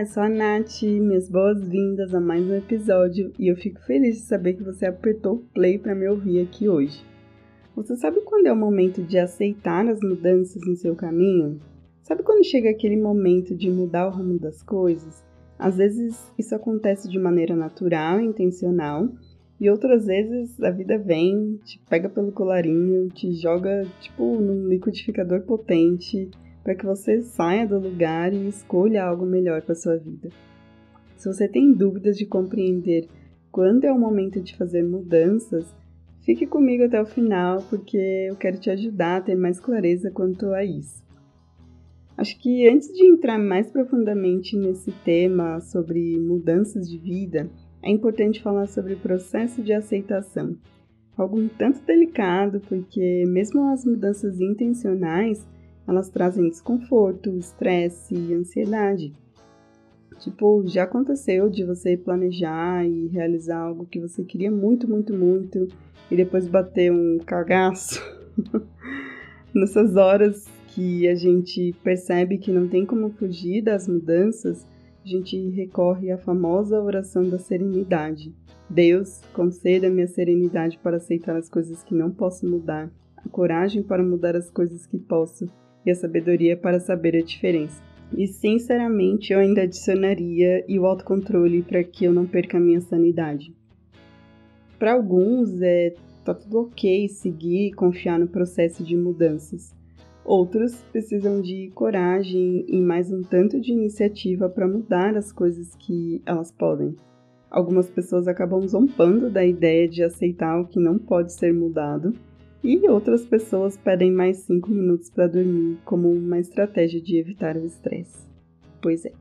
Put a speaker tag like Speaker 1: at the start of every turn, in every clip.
Speaker 1: Olá, eu sou a Nath, minhas boas-vindas a mais um episódio e eu fico feliz de saber que você apertou o play para me ouvir aqui hoje. Você sabe quando é o momento de aceitar as mudanças no seu caminho? Sabe quando chega aquele momento de mudar o rumo das coisas? Às vezes isso acontece de maneira natural e intencional, e outras vezes a vida vem, te pega pelo colarinho, te joga tipo num liquidificador potente para que você saia do lugar e escolha algo melhor para sua vida. Se você tem dúvidas de compreender quando é o momento de fazer mudanças, fique comigo até o final porque eu quero te ajudar a ter mais clareza quanto a isso. Acho que antes de entrar mais profundamente nesse tema sobre mudanças de vida, é importante falar sobre o processo de aceitação. Algo um tanto delicado, porque mesmo as mudanças intencionais elas trazem desconforto, estresse e ansiedade. Tipo, já aconteceu de você planejar e realizar algo que você queria muito, muito, muito e depois bater um cagaço? Nessas horas que a gente percebe que não tem como fugir das mudanças, a gente recorre à famosa oração da serenidade. Deus, conceda-me a serenidade para aceitar as coisas que não posso mudar, a coragem para mudar as coisas que posso e a sabedoria para saber a diferença. E sinceramente eu ainda adicionaria e o autocontrole para que eu não perca a minha sanidade. Para alguns é tá tudo ok seguir e confiar no processo de mudanças. Outros precisam de coragem e mais um tanto de iniciativa para mudar as coisas que elas podem. Algumas pessoas acabam zombando da ideia de aceitar o que não pode ser mudado e outras pessoas pedem mais 5 minutos para dormir como uma estratégia de evitar o estresse. Pois é.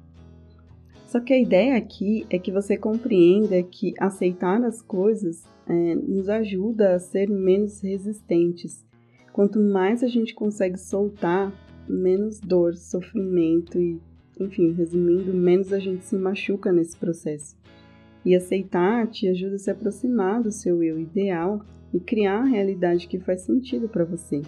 Speaker 1: Só que a ideia aqui é que você compreenda que aceitar as coisas é, nos ajuda a ser menos resistentes. Quanto mais a gente consegue soltar, menos dor, sofrimento e, enfim, resumindo, menos a gente se machuca nesse processo. E aceitar te ajuda a se aproximar do seu eu ideal e criar a realidade que faz sentido para você.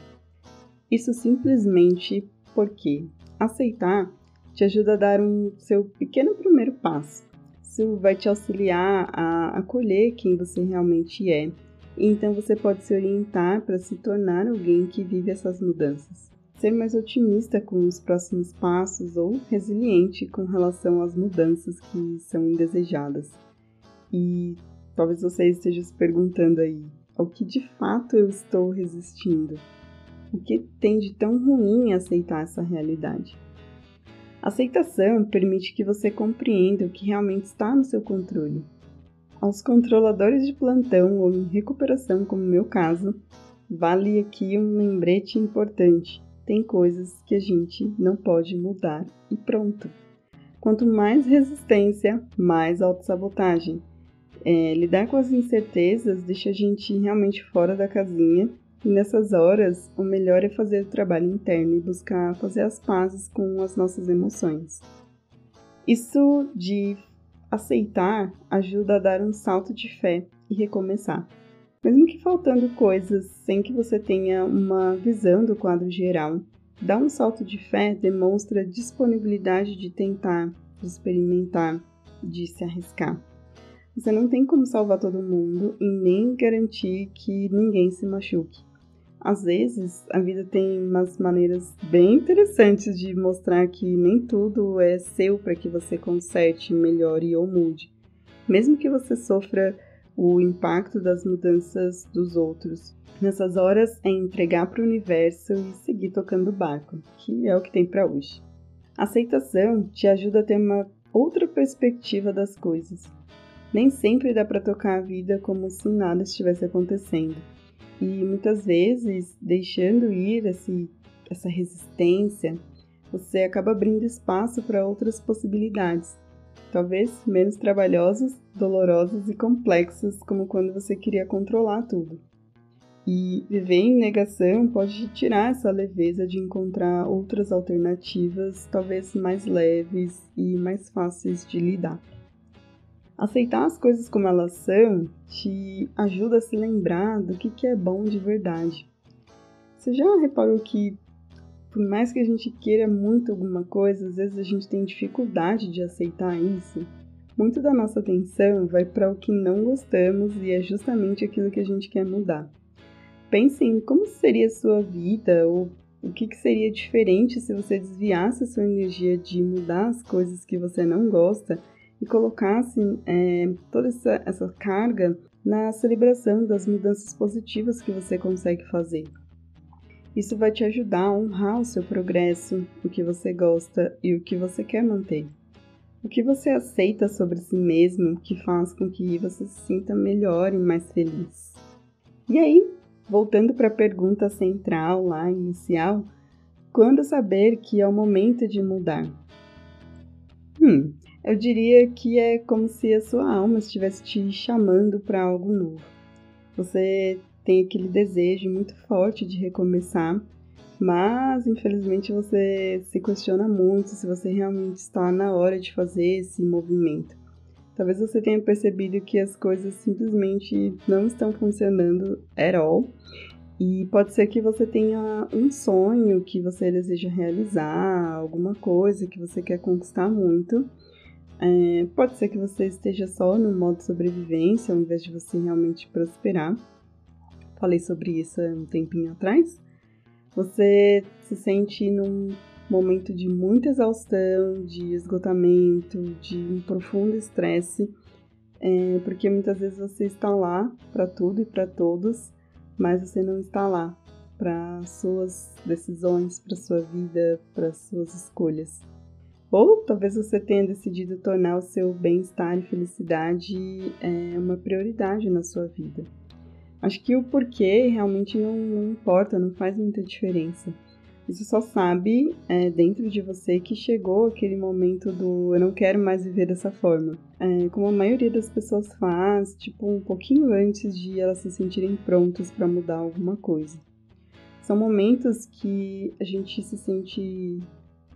Speaker 1: Isso simplesmente porque aceitar te ajuda a dar um seu pequeno primeiro passo. Isso vai te auxiliar a acolher quem você realmente é. Então você pode se orientar para se tornar alguém que vive essas mudanças. Ser mais otimista com os próximos passos ou resiliente com relação às mudanças que são indesejadas. E talvez você esteja se perguntando aí, ao que de fato eu estou resistindo. O que tem de tão ruim aceitar essa realidade? Aceitação permite que você compreenda o que realmente está no seu controle. Aos controladores de plantão ou em recuperação, como meu caso, vale aqui um lembrete importante. Tem coisas que a gente não pode mudar e pronto. Quanto mais resistência, mais autossabotagem. É, lidar com as incertezas deixa a gente realmente fora da casinha e nessas horas o melhor é fazer o trabalho interno e buscar fazer as pazes com as nossas emoções. Isso de aceitar ajuda a dar um salto de fé e recomeçar. Mesmo que faltando coisas sem que você tenha uma visão do quadro geral, dar um salto de fé demonstra disponibilidade de tentar, de experimentar, de se arriscar. Você não tem como salvar todo mundo e nem garantir que ninguém se machuque. Às vezes, a vida tem umas maneiras bem interessantes de mostrar que nem tudo é seu para que você conserte, melhore ou mude. Mesmo que você sofra o impacto das mudanças dos outros. Nessas horas é entregar para o universo e seguir tocando o barco, que é o que tem para hoje. A aceitação te ajuda a ter uma outra perspectiva das coisas. Nem sempre dá para tocar a vida como se nada estivesse acontecendo. E muitas vezes, deixando ir esse, essa resistência, você acaba abrindo espaço para outras possibilidades, talvez menos trabalhosas, dolorosas e complexas, como quando você queria controlar tudo. E viver em negação pode te tirar essa leveza de encontrar outras alternativas, talvez mais leves e mais fáceis de lidar. Aceitar as coisas como elas são te ajuda a se lembrar do que, é bom de verdade. Você já reparou que, por mais que a gente queira muito alguma coisa, às vezes a gente tem dificuldade de aceitar isso? Muito da nossa atenção vai para o que não gostamos e é justamente aquilo que a gente quer mudar. Pense em como seria a sua vida ou o que, que seria diferente se você desviasse a sua energia de mudar as coisas que você não gosta e colocasse é, toda essa, essa carga na celebração das mudanças positivas que você consegue fazer. Isso vai te ajudar a honrar o seu progresso, o que você gosta e o que você quer manter. O que você aceita sobre si mesmo que faz com que você se sinta melhor e mais feliz. E aí, voltando para a pergunta central lá, inicial, quando saber que é o momento de mudar? Hum, eu diria que é como se a sua alma estivesse te chamando para algo novo. Você tem aquele desejo muito forte de recomeçar, mas infelizmente você se questiona muito se você realmente está na hora de fazer esse movimento. Talvez você tenha percebido que as coisas simplesmente não estão funcionando at all. E pode ser que você tenha um sonho que você deseja realizar, alguma coisa que você quer conquistar muito. É, pode ser que você esteja só no modo sobrevivência, ao invés de você realmente prosperar. Falei sobre isso há um tempinho atrás. Você se sente num momento de muita exaustão, de esgotamento, de um profundo estresse, é, porque muitas vezes você está lá para tudo e para todos, mas você não está lá para suas decisões, para sua vida, para suas escolhas. Ou talvez você tenha decidido tornar o seu bem-estar e felicidade é, uma prioridade na sua vida. Acho que o porquê realmente não, não importa, não faz muita diferença. Você só sabe é, dentro de você que chegou aquele momento do eu não quero mais viver dessa forma. É, como a maioria das pessoas faz, tipo, um pouquinho antes de elas se sentirem prontas para mudar alguma coisa. São momentos que a gente se sente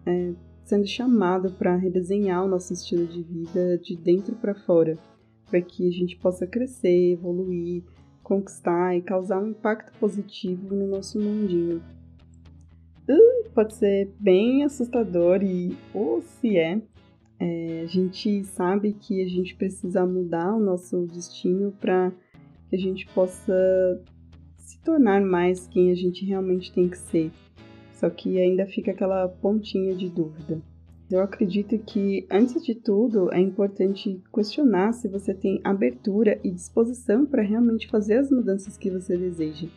Speaker 1: é, sendo chamado para redesenhar o nosso estilo de vida de dentro para fora, para que a gente possa crescer, evoluir, conquistar e causar um impacto positivo no nosso mundinho. Uh, pode ser bem assustador e, ou se é, é, a gente sabe que a gente precisa mudar o nosso destino para que a gente possa se tornar mais quem a gente realmente tem que ser. Só que ainda fica aquela pontinha de dúvida. Eu acredito que, antes de tudo, é importante questionar se você tem abertura e disposição para realmente fazer as mudanças que você deseja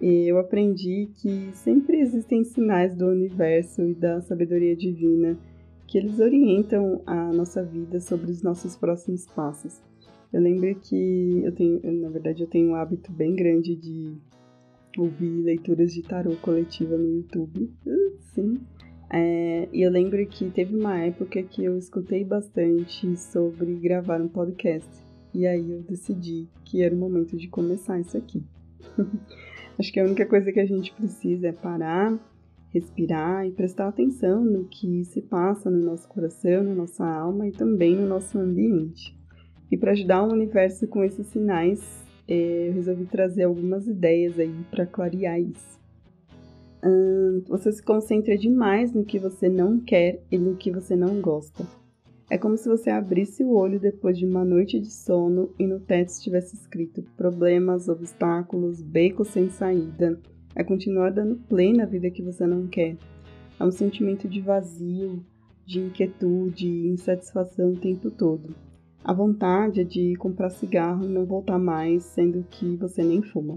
Speaker 1: eu aprendi que sempre existem sinais do universo e da sabedoria divina que eles orientam a nossa vida sobre os nossos próximos passos. Eu lembro que eu tenho, na verdade, eu tenho um hábito bem grande de ouvir leituras de tarô coletiva no YouTube. Uh, sim. É, e eu lembro que teve uma época que eu escutei bastante sobre gravar um podcast. E aí eu decidi que era o momento de começar isso aqui. Acho que a única coisa que a gente precisa é parar, respirar e prestar atenção no que se passa no nosso coração, na nossa alma e também no nosso ambiente. E para ajudar o universo com esses sinais, eu resolvi trazer algumas ideias aí para clarear isso. Você se concentra demais no que você não quer e no que você não gosta. É como se você abrisse o olho depois de uma noite de sono e no teto estivesse escrito problemas, obstáculos, becos sem saída. É continuar dando play na vida que você não quer. É um sentimento de vazio, de inquietude insatisfação o tempo todo. A vontade é de comprar cigarro e não voltar mais, sendo que você nem fuma.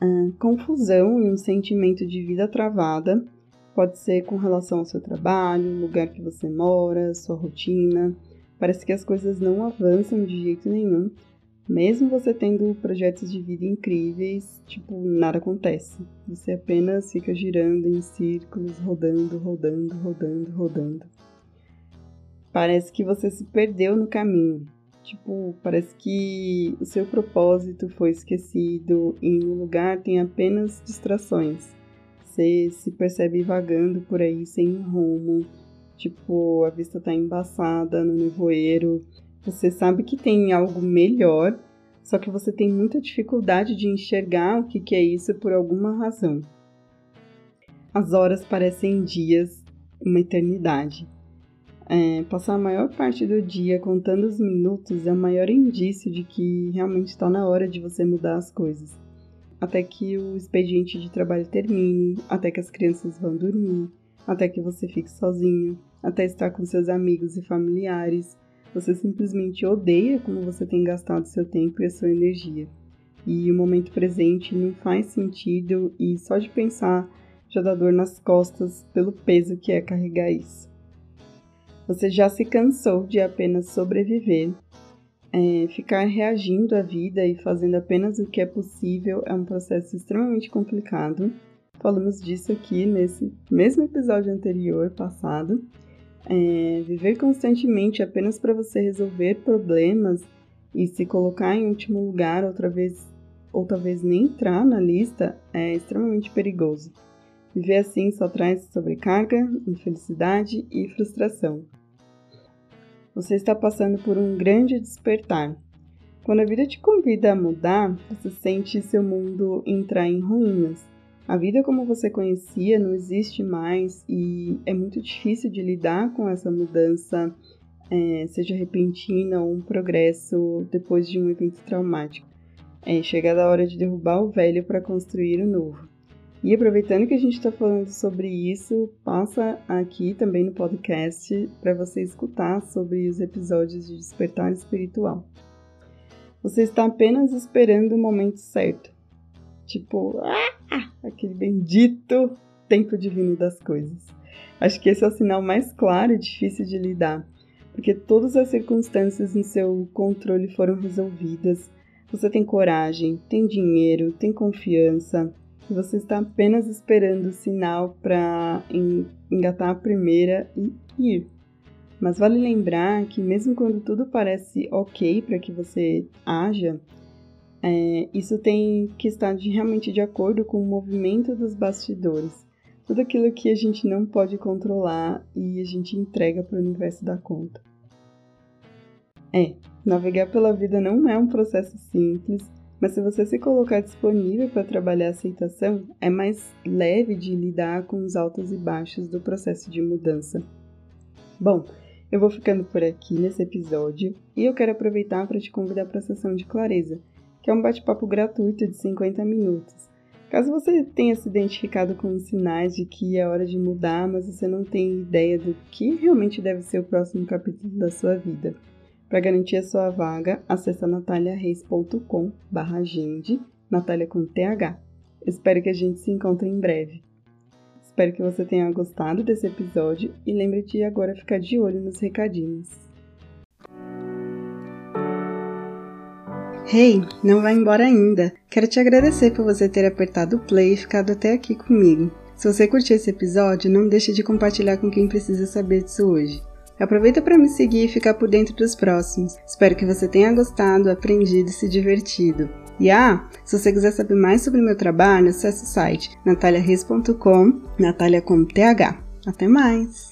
Speaker 1: Ah, confusão e um sentimento de vida travada Pode ser com relação ao seu trabalho, lugar que você mora, sua rotina. Parece que as coisas não avançam de jeito nenhum, Mesmo você tendo projetos de vida incríveis, tipo, nada acontece. Você apenas fica girando em círculos, rodando, rodando, rodando, rodando. Parece que você se perdeu no caminho. Tipo, parece que o seu propósito foi esquecido e no lugar tem apenas distrações. Você se percebe vagando por aí sem um rumo. Tipo, a vista tá embaçada no nevoeiro, você sabe que tem algo melhor, só que você tem muita dificuldade de enxergar o que, que é isso por alguma razão. As horas parecem dias, uma eternidade. É, passar a maior parte do dia contando os minutos é o maior indício de que realmente está na hora de você mudar as coisas. Até que o expediente de trabalho termine, até que as crianças vão dormir, até que você fique sozinho, até estar com seus amigos e familiares, você simplesmente odeia como você tem gastado seu tempo e a sua energia. E o momento presente não faz sentido e só de pensar já dá dor nas costas pelo peso que é carregar isso. Você já se cansou de apenas sobreviver. É, ficar reagindo à vida e fazendo apenas o que é possível é um processo extremamente complicado. Falamos disso aqui nesse mesmo episódio anterior, passado. É, viver constantemente apenas para você resolver problemas e se colocar em último lugar outra vez ou talvez nem entrar na lista é extremamente perigoso. Viver assim só traz sobrecarga, infelicidade e frustração. Você está passando por um grande despertar. Quando a vida te convida a mudar, você sente seu mundo entrar em ruínas. A vida como você conhecia não existe mais e é muito difícil de lidar com essa mudança, é, seja repentina ou um progresso depois de um evento traumático. É chegada a hora de derrubar o velho para construir o novo. E aproveitando que a gente está falando sobre isso, passa aqui também no podcast para você escutar sobre os episódios de despertar espiritual. Você está apenas esperando o momento certo. Tipo, ah, aquele bendito tempo divino das coisas. Acho que esse é o sinal mais claro e difícil de lidar, porque todas as circunstâncias em seu controle foram resolvidas. Você tem coragem, tem dinheiro, tem confiança, você está apenas esperando o sinal para engatar a primeira e ir. Mas vale lembrar que, mesmo quando tudo parece ok para que você haja, é, isso tem que estar de, realmente de acordo com o movimento dos bastidores. Tudo aquilo que a gente não pode controlar e a gente entrega para o universo dar conta. É, navegar pela vida não é um processo simples, mas se você se colocar disponível para trabalhar a aceitação, é mais leve de lidar com os altos e baixos do processo de mudança. Bom, eu vou ficando por aqui nesse episódio e eu quero aproveitar para te convidar para a sessão de clareza que é um bate-papo gratuito de 50 minutos. Caso você tenha se identificado com os sinais de que é hora de mudar, mas você não tem ideia do que realmente deve ser o próximo capítulo da sua vida. Para garantir a sua vaga, acesse nataliareis.com agende, Natália com TH. Espero que a gente se encontre em breve. Espero que você tenha gostado desse episódio e lembre de agora ficar de olho nos recadinhos. Hey, não vai embora ainda! Quero te agradecer por você ter apertado o play e ficado até aqui comigo. Se você curtiu esse episódio, não deixe de compartilhar com quem precisa saber disso hoje. Aproveita para me seguir e ficar por dentro dos próximos. Espero que você tenha gostado, aprendido e se divertido. E ah, se você quiser saber mais sobre meu trabalho, acesse o site nataliareis.com, Natalia com TH. Até mais!